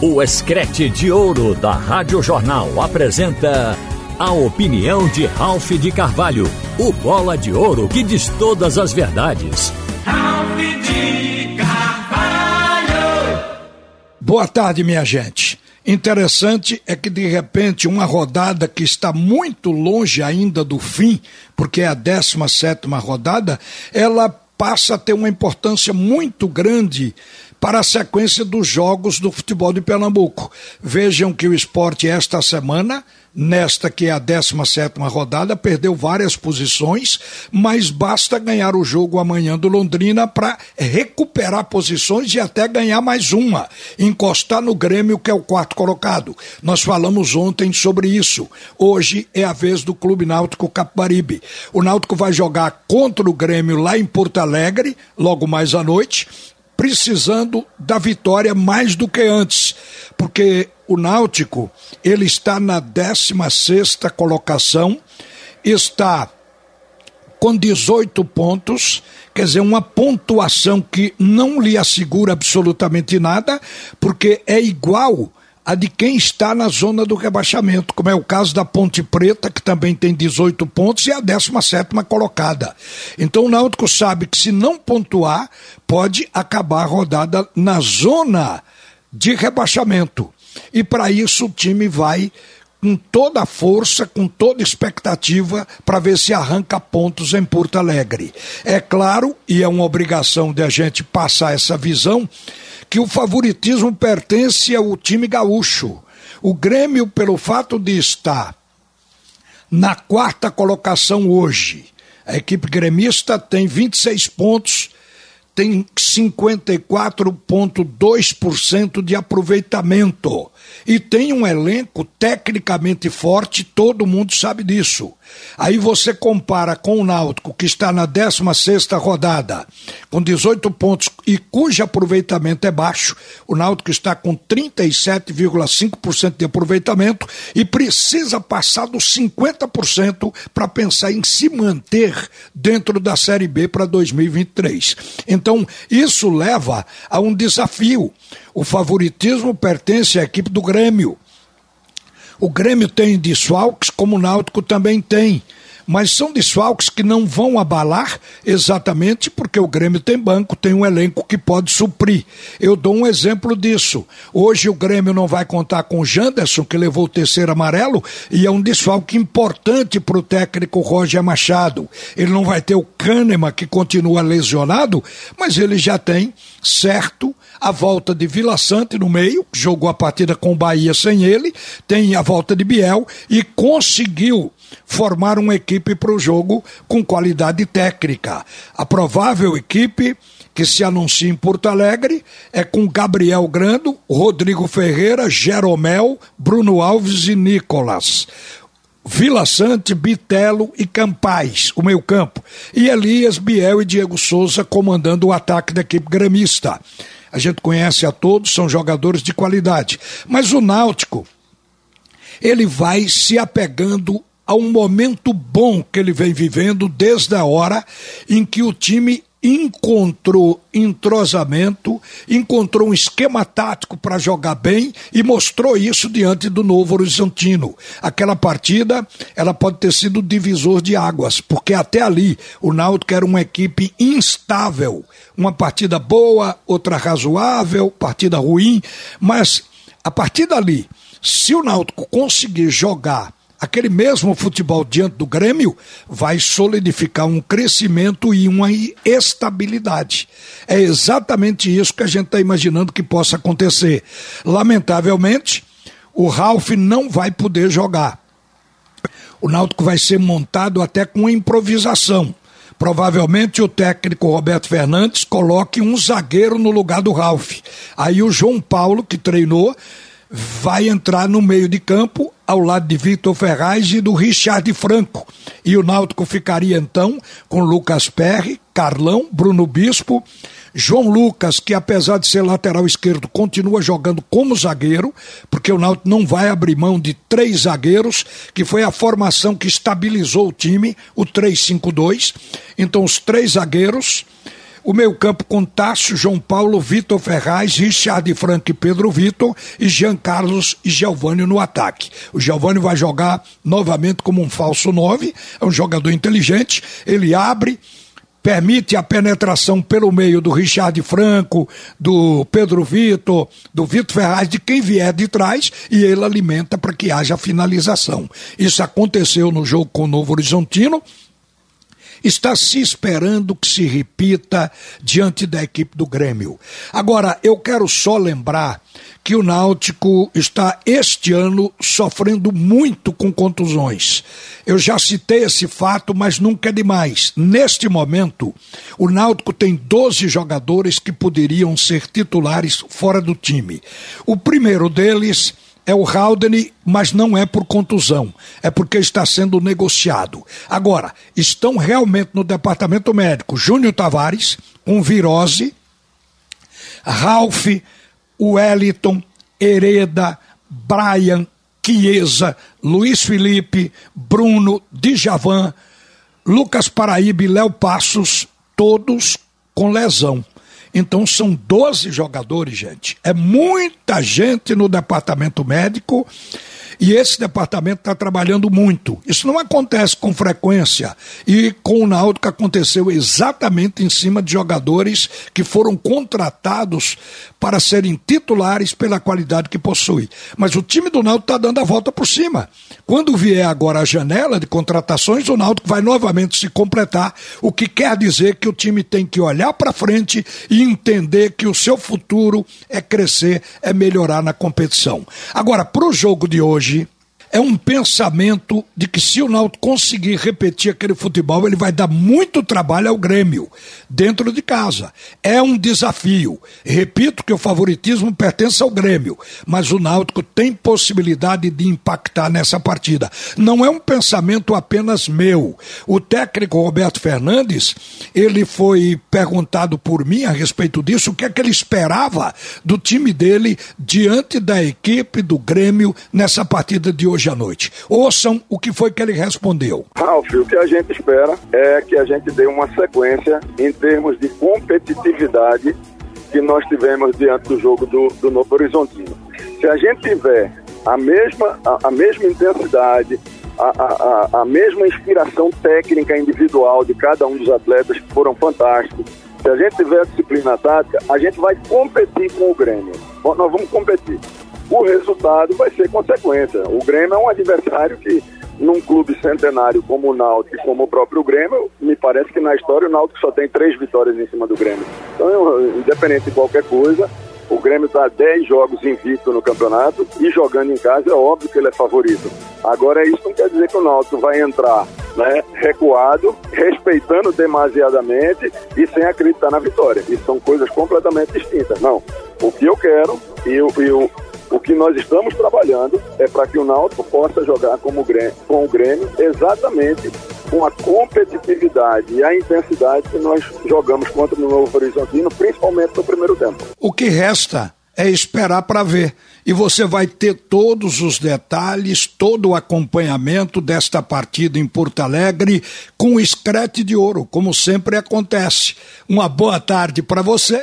O Escrete de Ouro da Rádio Jornal apresenta a opinião de Ralph de Carvalho, o bola de ouro que diz todas as verdades. Ralph de Carvalho! Boa tarde, minha gente. Interessante é que de repente uma rodada que está muito longe ainda do fim, porque é a 17 rodada, ela passa a ter uma importância muito grande para a sequência dos jogos do futebol de Pernambuco. Vejam que o esporte esta semana, nesta que é a 17 rodada, perdeu várias posições, mas basta ganhar o jogo amanhã do Londrina para recuperar posições e até ganhar mais uma, encostar no Grêmio, que é o quarto colocado. Nós falamos ontem sobre isso. Hoje é a vez do Clube Náutico Capibaribe. O Náutico vai jogar contra o Grêmio lá em Porto Alegre, logo mais à noite precisando da vitória mais do que antes, porque o Náutico ele está na 16 colocação, está com 18 pontos, quer dizer, uma pontuação que não lhe assegura absolutamente nada, porque é igual a de quem está na zona do rebaixamento, como é o caso da Ponte Preta, que também tem 18 pontos e a 17 colocada. Então o Náutico sabe que se não pontuar, pode acabar a rodada na zona de rebaixamento. E para isso o time vai com toda a força, com toda expectativa para ver se arranca pontos em Porto Alegre. É claro, e é uma obrigação de a gente passar essa visão, que o favoritismo pertence ao time gaúcho. O Grêmio, pelo fato de estar na quarta colocação hoje, a equipe gremista tem 26 pontos, tem 54,2% de aproveitamento e tem um elenco tecnicamente forte, todo mundo sabe disso. Aí você compara com o Náutico, que está na 16 rodada, com 18 pontos e cujo aproveitamento é baixo. O Náutico está com 37,5% de aproveitamento e precisa passar dos 50% para pensar em se manter dentro da Série B para 2023. Então, isso leva a um desafio. O favoritismo pertence à equipe do Grêmio. O Grêmio tem desfalques, como o Náutico também tem. Mas são desfalques que não vão abalar exatamente porque o Grêmio tem banco, tem um elenco que pode suprir. Eu dou um exemplo disso. Hoje o Grêmio não vai contar com o Janderson, que levou o terceiro amarelo, e é um desfalque importante para o técnico Roger Machado. Ele não vai ter o Kahneman, que continua lesionado, mas ele já tem certo a volta de Vila Sante no meio, jogou a partida com o Bahia sem ele, tem a volta de Biel e conseguiu formar uma equipe para o jogo com qualidade técnica. A provável equipe que se anuncia em Porto Alegre é com Gabriel Grando, Rodrigo Ferreira, Jeromel, Bruno Alves e Nicolas. Vila Sante, Bitelo e Campais, o meio campo. E Elias, Biel e Diego Souza comandando o ataque da equipe gremista. A gente conhece a todos, são jogadores de qualidade. Mas o Náutico, ele vai se apegando a um momento bom que ele vem vivendo desde a hora em que o time encontrou entrosamento, encontrou um esquema tático para jogar bem e mostrou isso diante do Novo Horizontino. Aquela partida, ela pode ter sido divisor de águas, porque até ali o Náutico era uma equipe instável, uma partida boa, outra razoável, partida ruim, mas a partir dali, se o Náutico conseguir jogar aquele mesmo futebol diante do Grêmio vai solidificar um crescimento e uma estabilidade. É exatamente isso que a gente está imaginando que possa acontecer. Lamentavelmente, o Ralph não vai poder jogar. O Náutico vai ser montado até com improvisação. Provavelmente o técnico Roberto Fernandes coloque um zagueiro no lugar do Ralph. Aí o João Paulo, que treinou, vai entrar no meio de campo ao lado de Vitor Ferraz e do Richard Franco. E o Náutico ficaria então com Lucas Perry, Carlão, Bruno Bispo, João Lucas, que apesar de ser lateral esquerdo, continua jogando como zagueiro, porque o Náutico não vai abrir mão de três zagueiros, que foi a formação que estabilizou o time, o 3-5-2. Então os três zagueiros o meio campo com Tássio, João Paulo, Vitor Ferraz, Richard Frank e Pedro Vitor e Jean Carlos e Giovanni no ataque. O Giovanni vai jogar novamente como um falso 9, é um jogador inteligente, ele abre, permite a penetração pelo meio do Richard Franco, do Pedro Vitor, do Vitor Ferraz, de quem vier de trás, e ele alimenta para que haja finalização. Isso aconteceu no jogo com o Novo Horizontino, está se esperando que se repita diante da equipe do Grêmio. Agora, eu quero só lembrar que o Náutico está este ano sofrendo muito com contusões. Eu já citei esse fato, mas nunca é demais. Neste momento, o Náutico tem 12 jogadores que poderiam ser titulares fora do time. O primeiro deles é o Haldane, mas não é por contusão, é porque está sendo negociado. Agora, estão realmente no departamento médico Júnior Tavares, com virose, Ralph, Wellington, Hereda, Brian, Chiesa, Luiz Felipe, Bruno, Djavan, Lucas Paraíba e Léo Passos, todos com lesão. Então são 12 jogadores, gente. É muita gente no departamento médico e esse departamento está trabalhando muito. Isso não acontece com frequência. E com o Náutico aconteceu exatamente em cima de jogadores que foram contratados para serem titulares pela qualidade que possui. Mas o time do Náutico está dando a volta por cima. Quando vier agora a janela de contratações, o Náutico vai novamente se completar, o que quer dizer que o time tem que olhar para frente e entender que o seu futuro é crescer, é melhorar na competição. Agora, para o jogo de hoje, réagit é um pensamento de que se o Náutico conseguir repetir aquele futebol, ele vai dar muito trabalho ao Grêmio, dentro de casa. É um desafio. Repito que o favoritismo pertence ao Grêmio, mas o Náutico tem possibilidade de impactar nessa partida. Não é um pensamento apenas meu. O técnico Roberto Fernandes, ele foi perguntado por mim a respeito disso, o que é que ele esperava do time dele diante da equipe do Grêmio nessa partida de hoje hoje à noite. Ouçam o que foi que ele respondeu. Ralf, o que a gente espera é que a gente dê uma sequência em termos de competitividade que nós tivemos diante do jogo do, do Novo Horizontino. Se a gente tiver a mesma, a, a mesma intensidade, a, a, a, mesma inspiração técnica individual de cada um dos atletas que foram fantásticos, se a gente tiver disciplina tática, a gente vai competir com o Grêmio. Nós vamos competir o resultado vai ser consequência. O Grêmio é um adversário que, num clube centenário como o Náutico e como o próprio Grêmio, me parece que na história o Náutico só tem três vitórias em cima do Grêmio. Então, independente de qualquer coisa, o Grêmio está 10 jogos invicto no campeonato e jogando em casa é óbvio que ele é favorito. Agora, isso não quer dizer que o Náutico vai entrar né, recuado, respeitando demasiadamente e sem acreditar na vitória. Isso são coisas completamente distintas. Não. O que eu quero e o, e o, o que nós estamos trabalhando é para que o Náutico possa jogar como Grêmio, com o Grêmio exatamente com a competitividade e a intensidade que nós jogamos contra o Novo Horizontino, principalmente no primeiro tempo. O que resta é esperar para ver. E você vai ter todos os detalhes, todo o acompanhamento desta partida em Porto Alegre com o escrete de ouro, como sempre acontece. Uma boa tarde para você.